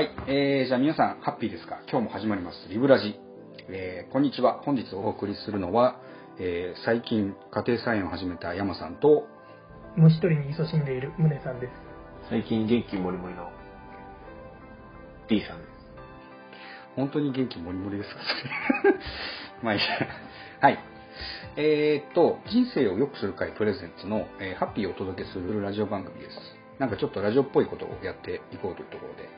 はい、えー、じゃあ皆さん、ハッピーですか？今日も始まります、リブラジ。えー、こんにちは。本日お送りするのは、えー、最近家庭菜園を始めた山さんと、虫取りに勤しんでいる宗さんです。最近元気もりもりの D さんです。本当に元気もりもりですか？そ れまあいいや。はい。えー、っと、人生を良くする会プレゼンツの、えーハッピーをお届けするラジオ番組です。なんかちょっとラジオっぽいことをやっていこうというところで、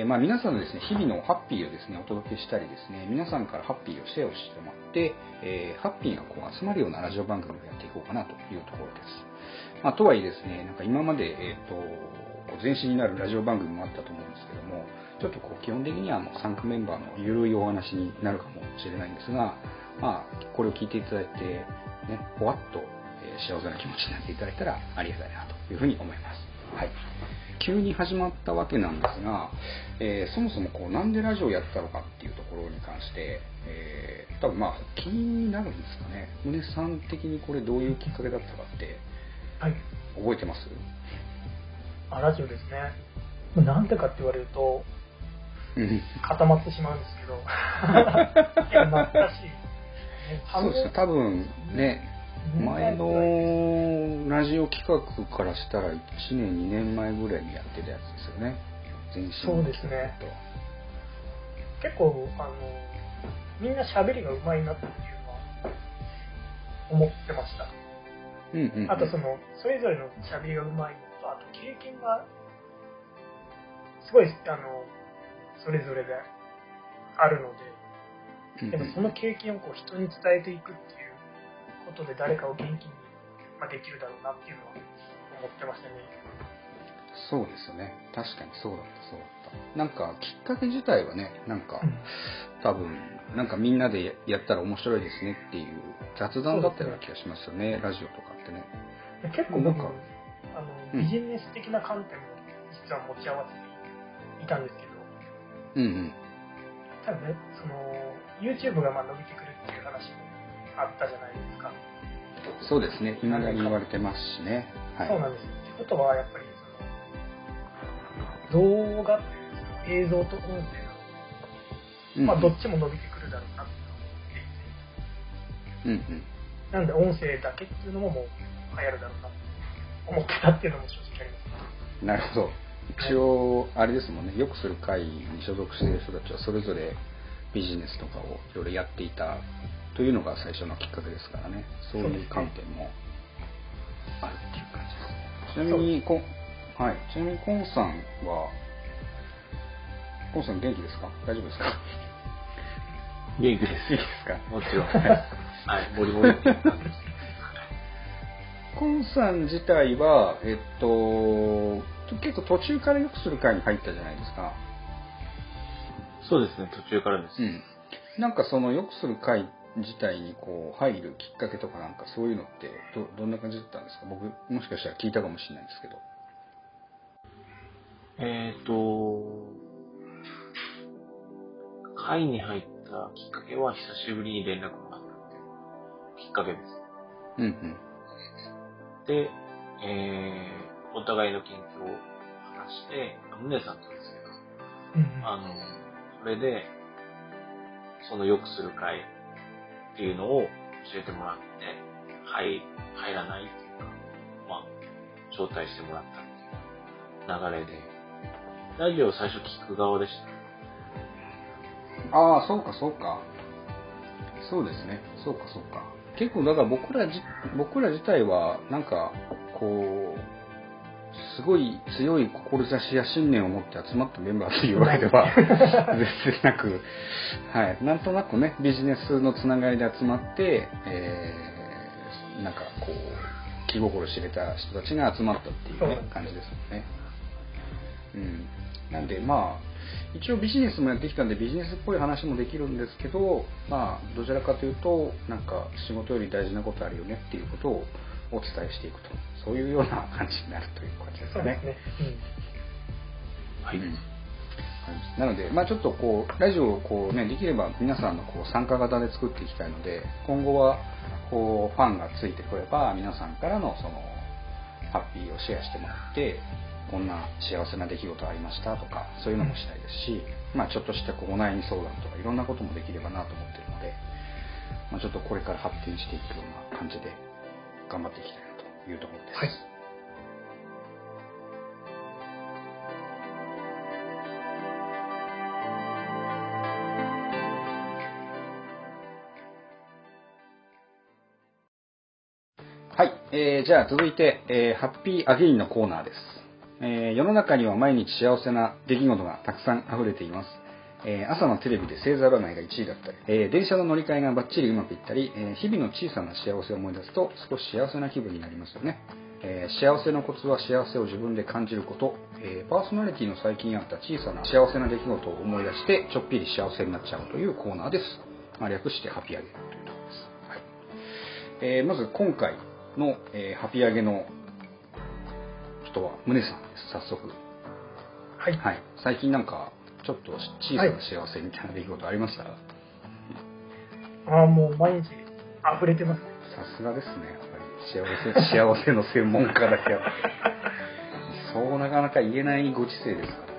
えーまあ、皆さんのですね、日々のハッピーをですね、お届けしたりですね、皆さんからハッピーをシェアをしてもらって、えーハッピーがこう集まるようなラジオ番組をやっていこうかなというところです。まあ、とはいえですね、なんか今まで、えっと、前身になるラジオ番組もあったと思うんですけども、ちょっとこう基本的にはあの参加メンバーのゆるいお話になるかもしれないんですが、まあ、これを聞いていただいて、ね、ほわっと、幸せな気持ちになっていただいたらありがたいなというふうに思います。はい。急に始まったわけなんですが、えーそもそもこうなんでラジオをやったのかっていうところに関して、えー多分まあ気になるんですかね。宗さん的にこれどういうきっかけだったかってはい。覚えてます？あ、ラジオですね。なんでかって言われると、うん固まってしまうんですけど、いや懐かしい。ねそうですね、多分ね、前のラジオ企画からしたら1年、2年前ぐらいにやってたやつですよね。前身そうですね結構、あの、みんな喋りが上手いなっていうのは思ってました。うんうんうん、あとその、それぞれの喋りが上手いのと、あと経験が、すごい、あの、それぞれであるので、その経験をこう人に伝えていくっていうことで誰かを元気に、まあ、できるだろうなっていうのは思ってましたね。そうですよね。確かにそうだった、そうだった。なんか、きっかけ自体はね、なんか、多分、なんかみんなでやったら面白いですねっていう雑談だったような気がしますよね、ラジオとかってね。で結構僕なんかあの、うんビジネス的な観点も実は持ち合わせていたんですけど、うんうん。ただね、その、YouTube がまあ伸びてくるっていう話もあったじゃないですか。そうですね、今だに言われてますしね。はい。そうなんですよ。ってことは、やっぱりその、動画っていう映像と音声うんの、まあ、どっちも伸びてくるだろうなって思っていて、うんうん。なんで音声だけっていうのももう流行るだろうなって思ってたっていうのも正直あります。なるほど。一応、あれですもんね、よくする会に所属している人たちはそれぞれビジネスとかをいろいろやっていたというのが最初のきっかけですからね、そういう観点もあるっていう感じです。ちなみに、こはい、ちなみにコンさんは、コンさん元気ですか？大丈夫ですか？元気です。いいですか？もちろん。はい、もりもりって。コンさん自体は、えっと、結構途中からよくする会に入ったじゃないですか。そうですね、途中からです。うん、なんかそのよくする会自体にこう入るきっかけとかなんかそういうのってどどんな感じだったんですか？僕もしかしたら聞いたかもしれないんですけど。えっ、と、会に入ったきっかけは久しぶりに連絡もらったっていうきっかけです。うんうん。で、えー、お互いの近況を話して、宗さんとですけど、うん。あの、それで、その良くする会っていうのを教えてもらって、入、入らないっていうか、まあ、招待してもらったっていう流れで、ラジオを最初聞く側でした。ああそうかそうか。そうですね。そうかそうか。結構だから僕ら僕ら自体はなんかこうすごい強い志や信念を持って集まったメンバーというわけでは全然なく、はい、なんとなくねビジネスのつながりで集まって、えーなんかこう気心知れた人たちが集まったっていうね感じですもんね。うん、なんでまあ一応ビジネスもやってきたんでビジネスっぽい話もできるんですけどまあどちらかというとなんか仕事より大事なことあるよねっていうことをお伝えしていくとそういうような感じになるという感じですね。はい。うんなので、まあ、ちょっとこうラジオをこう、ね、できれば皆さんのこう参加型で作っていきたいので今後はこうファンがついてくれば皆さんからのそのハッピーをシェアしてもらってこんな幸せな出来事ありましたとかそういうのもしたいですし、まあ、ちょっとしたこうお悩み相談とかいろんなこともできればなと思ってるので、まあ、ちょっとこれから発展していくような感じで頑張っていきたいなというところです。はいはい、えーじゃあ続いて、えーハッピーアゲインのコーナーです、えー世の中には毎日幸せな出来事がたくさん溢れています。えー朝のテレビで星座占いが1位だったり、えー電車の乗り換えがバッチリうまくいったり、えー日々の小さな幸せを思い出すと少し幸せな気分になりますよね。えー幸せのコツは幸せを自分で感じること、えーパーソナリティの最近あった小さな幸せな出来事を思い出してちょっぴり幸せになっちゃうというコーナーです。まあ、略してハッピーアゲというところです。はいえーまず今回の、えーハピ上げの人は宗さんです早速はい。はい最近なんかちょっと小さな幸せみたいな出来事ありました、ああ、もう毎日溢れてますね。さすがですねやっぱり幸せ 幸せの専門家だけあってそうなかなか言えないご時世ですからね。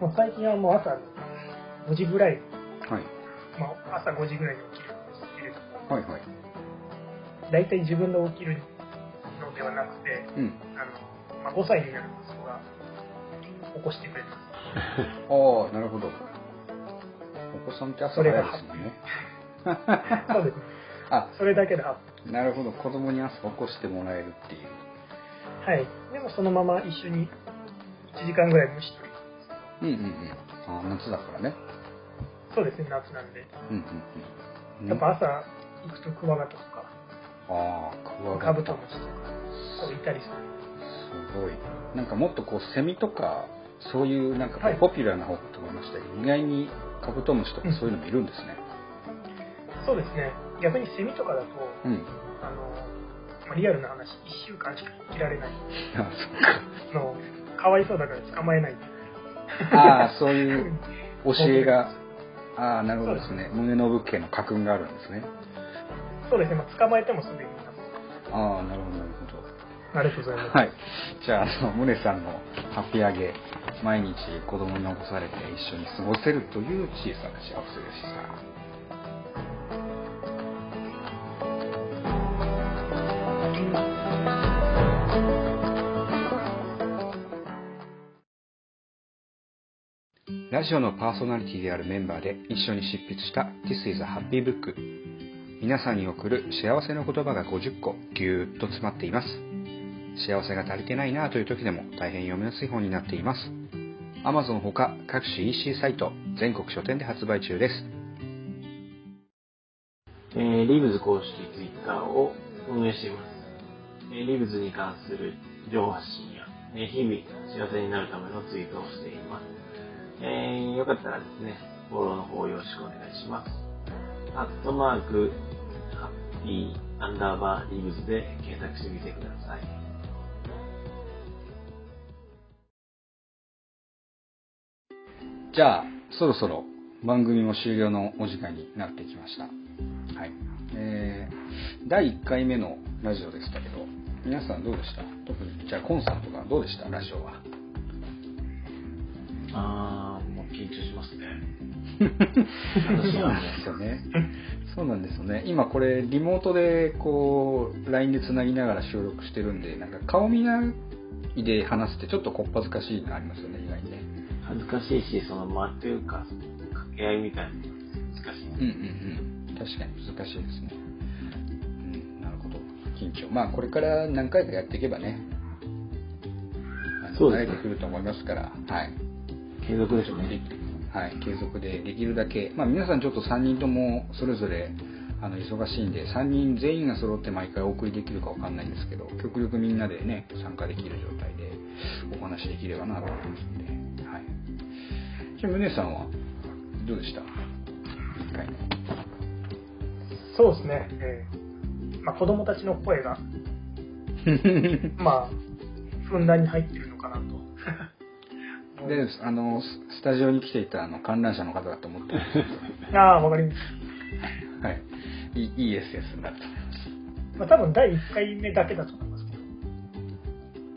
もう最近はもう朝5時ぐらい、はい。まあ朝5時ぐらいに起きるんですけれども、はいはい。大体自分で起きるのではなくて、うん。あの、まあ、5歳になる息子が起こしてくれてます。ああなるほどお子さんって朝早いですもんねそうですね。あそれだけでなるほど子供に朝起こしてもらえるっていうーはい。でもそのまま一緒に1時間ぐらい虫取り。うんうんうんあー夏だからねそうですね、夏なんで。うんうんうんやっぱ朝行くとクワガタとか、ああクワカガタブトムシとか、こういたりする。すごいなんかもっとこうセミとかそういうなんかポピュラーな方かと思いましたけど、意外にカブトムシとかうん。そういうのもいるんですね。そうですね。逆にセミとかだと、うん、あの、まあ、リアルな話、1週間しか生きられない。あの、かわいそうだから捕まえない。ああそういう 教えが。ああなるほどですね。胸の武家の家訓があるんですね。そうですね、まあ、捕まえてもすぐに。ああなるほどなるほどありがとうございます。はい。じゃああの宗さんのハッピーアゲ毎日子供に残されて一緒に過ごせるという小さな幸せでした。ラジオのパーソナリティであるメンバーで一緒に執筆した This is a Happy Book 皆さんに送る幸せの言葉が50個ぎゅーっと詰まっています。幸せが足りてないなという時でも大変読みやすい本になっています Amazon ほか各種 EC サイト全国書店で発売中ですえーリーブズ公式ツイッターを運営しています。えーリブズに関する情報発信や、えー日々幸せになるためのツイートをしています。えーよかったらですね、フォローの方よろしくお願いします。アットマーク、ハッピーアンダーバーリブズで検索してみてください。じゃあそろそろ番組も終了のお時間になってきましたはいえー、第1回目のラジオでしたけど皆さんどうでした？特にじゃあコンさんとかどうでした？ラジオはあー、もう緊張しますね。そうなんですよね。そうなんですよね。今これリモートでこう LINE でつなぎながら収録してるんで、なんか顔見ないで話すってちょっとこっぱずかしいのありますよね、意外にね。恥ずかしいし、その間というか、掛け合いみたいなのが難しい。うんうんうん。確かに難しいですね。うん、なるほど。緊張。まあこれから何回かやっていけばね、あのそうですね慣れてくると思いますから、はい。継続ですね。はい、継続でできるだけ、まあ、皆さんちょっと3人ともそれぞれあの忙しいんで3人全員が揃って毎回お送りできるかわかんないんですけど極力みんなでね参加できる状態でお話できればなと思いますので、はい、じゃあ宗さんは？どうでした？1回目そうですね。えーまあ、子供たちの声が、まあ、ふんだんに入ってるのかなと。であのススタジオに来ていたあの観覧車の方だと思ってます ああ、わかります。はいいいいい SS になると思いまあ、多分第1回目だけだと思。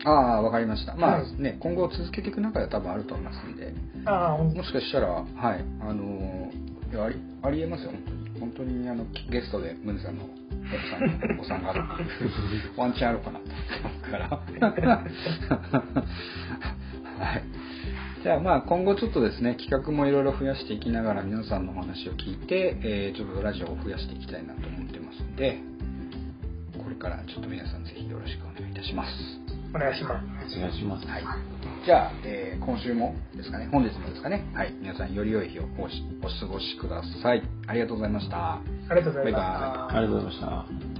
ああ、わかりました。まあはいね、今後続けていく中では多分あると思いますんで、あもしかしたら、はい、あのーいやあり、ありえますよ、本当に。本当に、あの、ゲストで、ムネさんの奥さんのお子さんが ワンチャンあるかなって思うから。はい。じゃあまあ今後ちょっとですね、企画もいろいろ増やしていきながら皆さんのお話を聞いて、えーちょっとラジオを増やしていきたいなと思ってますんで、これからちょっと皆さんぜひよろしくお願いいたします。お願いします。お願いします。はい。じゃあ、えー今週もですかね、本日もですかね、はい、皆さんより良い日をおしお過ごしください。ありがとうございました。ありがとうございました。バイバありがとうございました。